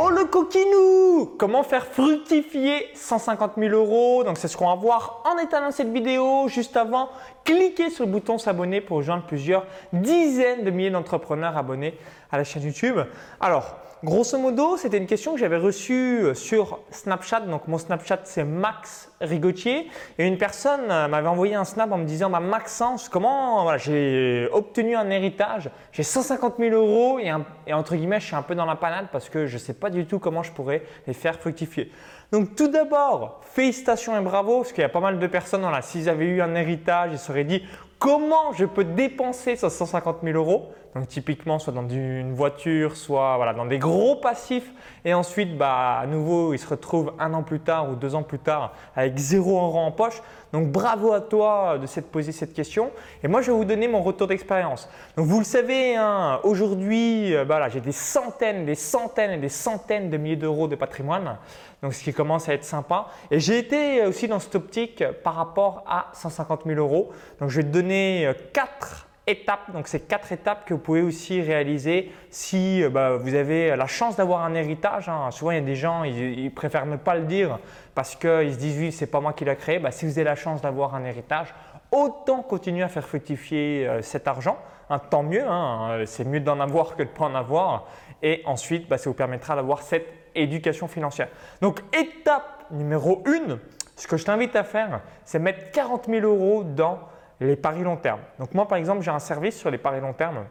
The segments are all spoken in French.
Oh le coquinou Comment faire fructifier 150 000 euros? Donc c'est ce qu'on va voir en étalant cette vidéo. Juste avant, cliquez sur le bouton s'abonner pour rejoindre plusieurs dizaines de milliers d'entrepreneurs abonnés à la chaîne YouTube. Alors, grosso modo, c'était une question que j'avais reçue euh, sur Snapchat. Donc mon Snapchat c'est Max Rigotier et une personne euh, m'avait envoyé un snap en me disant bah, Maxence, comment j'ai obtenu un héritage, j'ai 150 000 euros et, entre guillemets je suis un peu dans la panade parce que je ne sais pas du tout comment je pourrais les faire fructifier. Donc tout d'abord, félicitations et bravo parce qu'il y a pas mal de personnes, voilà, s'ils avaient eu un héritage, ils seraient dit comment je peux dépenser ces 150 000 euros. Donc typiquement, soit dans une voiture, soit voilà, dans des gros passifs. Et ensuite, bah, à nouveau, ils se retrouvent un an plus tard ou deux ans plus tard avec zéro euro en poche. Donc bravo à toi de s'être posé cette question. Et moi, je vais vous donner mon retour d'expérience. Donc vous le savez, hein, aujourd'hui, euh, bah, j'ai des centaines, des centaines et des centaines de milliers d'euros de patrimoine. Donc ce qui commence à être sympa. Et j'ai été aussi dans cette optique par rapport à 150 000 euros. Donc je vais te donner euh, quatre étapes. Donc, c'est quatre étapes que vous pouvez aussi réaliser si euh, bah, vous avez la chance d'avoir un héritage. Hein. Souvent, il y a des gens, ils, préfèrent ne pas le dire parce qu'ils se disent oui, c'est pas moi qui l'ai créé. Bah, si vous avez la chance d'avoir un héritage, autant continuer à faire fructifier euh, cet argent. Hein, tant mieux, hein. c'est mieux d'en avoir que de ne pas en avoir. Et ensuite, bah, ça vous permettra d'avoir cette éducation financière. Donc, étape numéro 1, ce que je t'invite à faire, c'est mettre 40 000 euros dans les paris long terme. Donc moi, par exemple, j'ai un service sur les paris long terme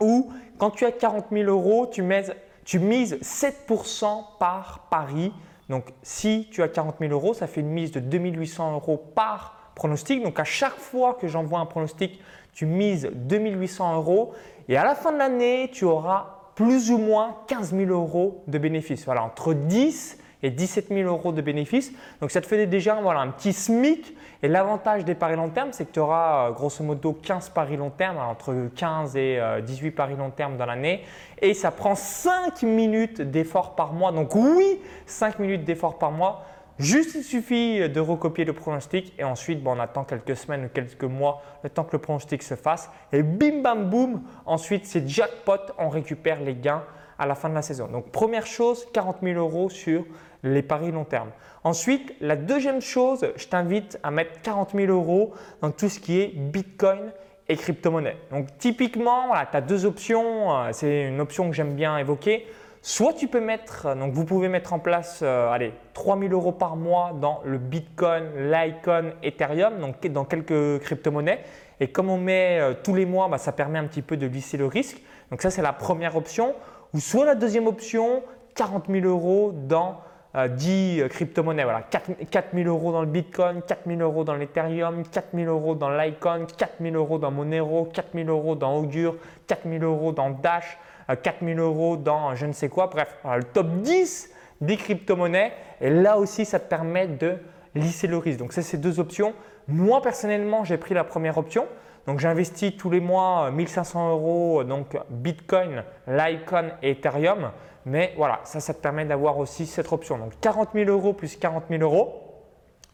où quand tu as 40 000 euros, tu, mises 7% par pari. Donc si tu as 40 000 euros, ça fait une mise de 2800 euros par pronostic. Donc à chaque fois que j'envoie un pronostic, tu mises 2800 euros et à la fin de l'année, tu auras plus ou moins 15 000 euros de bénéfices. Voilà, entre 10 et 17 000 euros de bénéfices. Donc ça te fait déjà voilà, un petit SMIC. Et l'avantage des paris long terme, c'est que tu auras euh, grosso modo 15 paris long terme, entre 15 et 18 euh, paris long terme dans l'année. Et ça prend 5 minutes d'effort par mois. Donc oui, 5 minutes d'effort par mois. Juste il suffit de recopier le pronostic et ensuite bon, on attend quelques semaines ou quelques mois le temps que le pronostic se fasse et bim bam boum, ensuite c'est jackpot, on récupère les gains à la fin de la saison. Donc première chose, 40 000 euros sur les paris long terme. Ensuite, la deuxième chose, je t'invite à mettre 40 000 euros dans tout ce qui est Bitcoin et crypto-monnaie. Donc typiquement, tu as deux options. Euh, c'est une option que j'aime bien évoquer. Soit tu peux mettre, donc vous pouvez mettre en place, euh, allez, 3 000 euros par mois dans le Bitcoin, l'Icon, Ethereum, donc dans quelques crypto-monnaies. Et comme on met euh, tous les mois, bah, ça permet un petit peu de lisser le risque. Donc ça, c'est la première option. Ou soit la deuxième option, 40 000 euros dans 10 euh, crypto-monnaies. Voilà, 4, 000 euros dans le Bitcoin, 4 000 euros dans l'Ethereum, 4 000 euros dans l'Icon, 4 000 euros dans Monero, 4 000 euros dans Augure, 4 000 euros dans Dash, 4 000 euros dans je ne sais quoi. Bref, le top 10 des crypto-monnaies. Et là aussi, ça te permet de lisser le risque. Donc, c'est deux options. Moi, personnellement, j'ai pris la première option. Donc j'investis tous les mois 1500 euh, euros euh, donc Bitcoin, Litecoin et Ethereum. Mais voilà, ça, ça te permet d'avoir aussi cette option. Donc 40 000 euros plus 40 000 euros,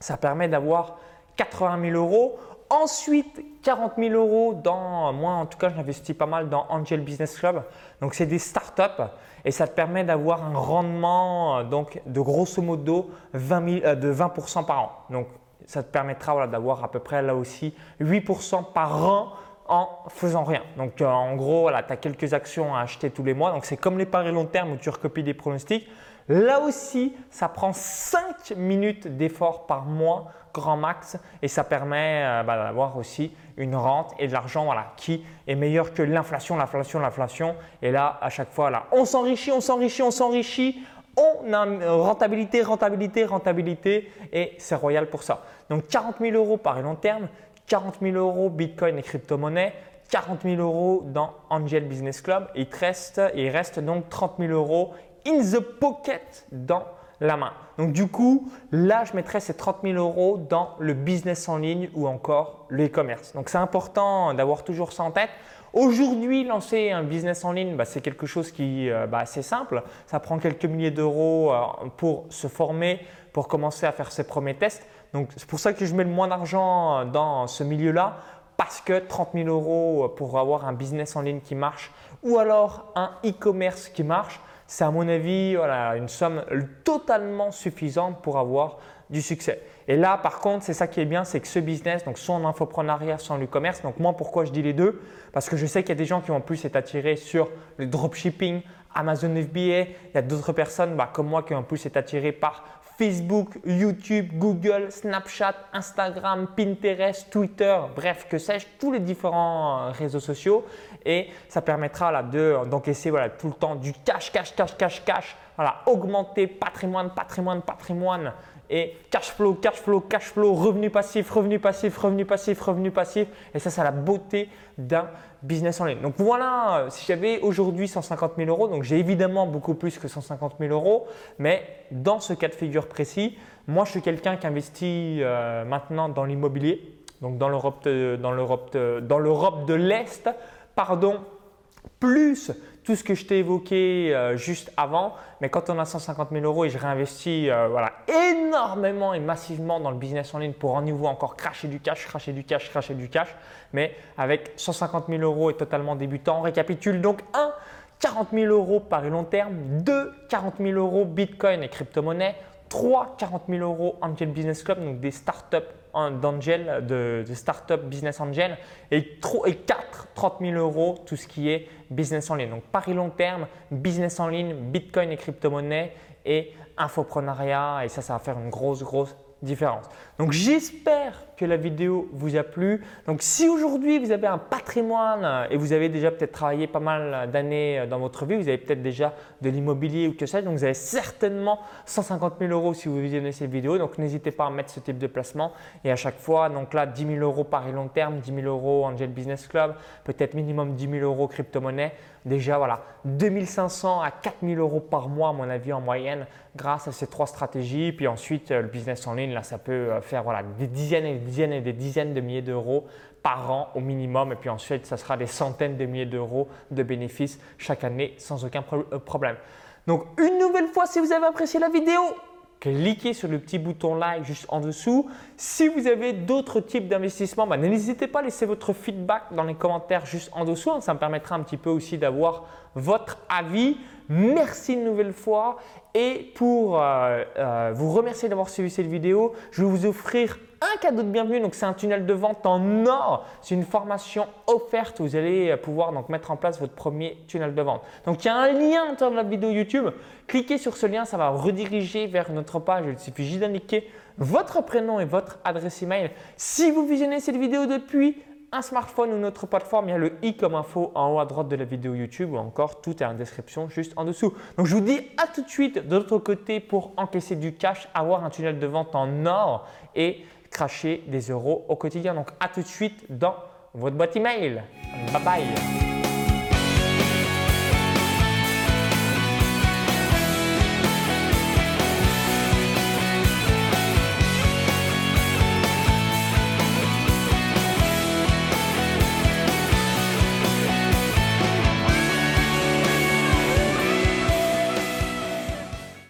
ça permet d'avoir 80 000 euros. Ensuite, 40 000 euros dans, moi en tout cas, j'investis pas mal dans Angel Business Club. Donc, c'est des startups et ça te permet d'avoir un rendement euh, donc, de grosso modo 20 de 20% par an. Donc, ça te permettra d'avoir à peu près là aussi 8% par an en faisant rien. Donc euh, en gros, tu as quelques actions à acheter tous les mois. Donc c'est comme les paris long terme où tu recopies des pronostics. Là aussi, ça prend 5 minutes d'effort par mois, grand max, et ça permet euh, bah, d'avoir aussi une rente et de l'argent voilà, qui est meilleur que l'inflation, l'inflation, l'inflation. Et là, à chaque fois, là, on s'enrichit, on s'enrichit, on s'enrichit on a rentabilité, rentabilité, rentabilité et c'est royal pour ça. Donc 40 000 euros par long terme, 40 000 euros Bitcoin et crypto-monnaie, 40 000 euros dans Angel Business Club. il, reste, il reste donc 30 000 euros in the pocket dans la main. Donc du coup, là, je mettrai ces 30 000 euros dans le business en ligne ou encore le e-commerce. Donc c'est important d'avoir toujours ça en tête. Aujourd'hui, lancer un business en ligne, bah, c'est quelque chose qui euh, bah, assez simple. Ça prend quelques milliers d'euros euh, pour se former, pour commencer à faire ses premiers tests. Donc c'est pour ça que je mets le moins d'argent dans ce milieu-là parce que 30 000 euros pour avoir un business en ligne qui marche ou alors un e-commerce qui marche, c'est à mon avis voilà, une somme totalement suffisante pour avoir du succès. Et là, par contre, c'est ça qui est bien, c'est que ce business, donc soit en infoprenariat, soit en e-commerce, donc moi, pourquoi je dis les deux? Parce que je sais qu'il y a des gens qui vont plus être attirés sur le dropshipping, Amazon FBA. Il y a d'autres personnes bah, comme moi qui vont plus être attirés par Facebook, YouTube, Google, Snapchat, Instagram, Pinterest, Twitter, bref, que sais-je, tous les différents euh, réseaux sociaux. Et ça permettra là, d'encaisser voilà, tout le temps du cash, cash, cash, cash, cash. Voilà, augmenter patrimoine, patrimoine, patrimoine et cash flow, cash flow, cash flow, revenu passif, revenu passif, revenu passif, revenu passif. Et ça, c'est la beauté d'un business en ligne. Donc voilà, euh, si j'avais aujourd'hui 150 000 euros, donc j'ai évidemment beaucoup plus que 150 000 euros, mais dans ce cas de figure précis, moi je suis quelqu'un qui investit euh, maintenant dans l'immobilier, donc dans l'Europe de l'Est, pardon, plus tout ce que je t'ai évoqué euh, juste avant. Mais quand on a 150 000 euros et je réinvestis euh, voilà, énormément et massivement dans le business en ligne pour en niveau encore cracher du cash, cracher du cash, cracher du cash. Mais avec 150 000 euros et totalement débutant, on récapitule donc 1. 40 000 euros par long terme, 2. 40 000 euros Bitcoin et crypto-monnaie, 3. 40 000 euros Angel Business Club, donc des startups d'Angel, de, Startup Business Angel, et, 4, 30 000 euros, tout ce qui est business en ligne. Donc, pari long terme, business en ligne, Bitcoin et crypto-monnaie et infoprenariat. Et ça, ça va faire une grosse, grosse différence. Donc j'espère que la vidéo vous a plu. Donc si aujourd'hui vous avez un patrimoine et vous avez déjà peut-être travaillé pas mal d'années dans votre vie, vous avez peut-être déjà de l'immobilier ou que sais-je, donc vous avez certainement 150 000 euros si vous visionnez cette vidéo. Donc n'hésitez pas à mettre ce type de placement et à chaque fois, donc là 10 000 euros par long terme, 10 000 euros Angel Business Club, peut-être minimum 10 000 euros crypto-monnaie. Déjà voilà, 2500 à 4000 euros par mois à mon avis en moyenne grâce à ces trois stratégies. Puis ensuite le business en ligne, là ça peut euh, faire voilà, des dizaines et des dizaines et des dizaines de milliers d'euros par an au minimum. Et puis ensuite, ça sera des centaines de milliers d'euros de bénéfices chaque année sans aucun euh, problème. Donc, une nouvelle fois, si vous avez apprécié la vidéo, cliquez sur le petit bouton like juste en dessous. Si vous avez d'autres types d'investissements, bah, n'hésitez pas à laisser votre feedback dans les commentaires juste en dessous. Ça me permettra un petit peu aussi d'avoir votre avis. Merci une nouvelle fois et pour euh, euh, vous remercier d'avoir suivi cette vidéo, je vais vous offrir un cadeau de bienvenue. Donc, c'est un tunnel de vente en or. C'est une formation offerte. Vous allez pouvoir donc mettre en place votre premier tunnel de vente. Donc, il y a un lien dans la vidéo YouTube. Cliquez sur ce lien, ça va rediriger vers notre page. Il suffit juste d'indiquer votre prénom et votre adresse email. Si vous visionnez cette vidéo depuis un smartphone ou notre plateforme, il y a le i comme info en haut à droite de la vidéo YouTube ou encore tout est en description juste en dessous. Donc je vous dis à tout de suite de l'autre côté pour encaisser du cash, avoir un tunnel de vente en or et cracher des euros au quotidien. Donc à tout de suite dans votre boîte email. Bye bye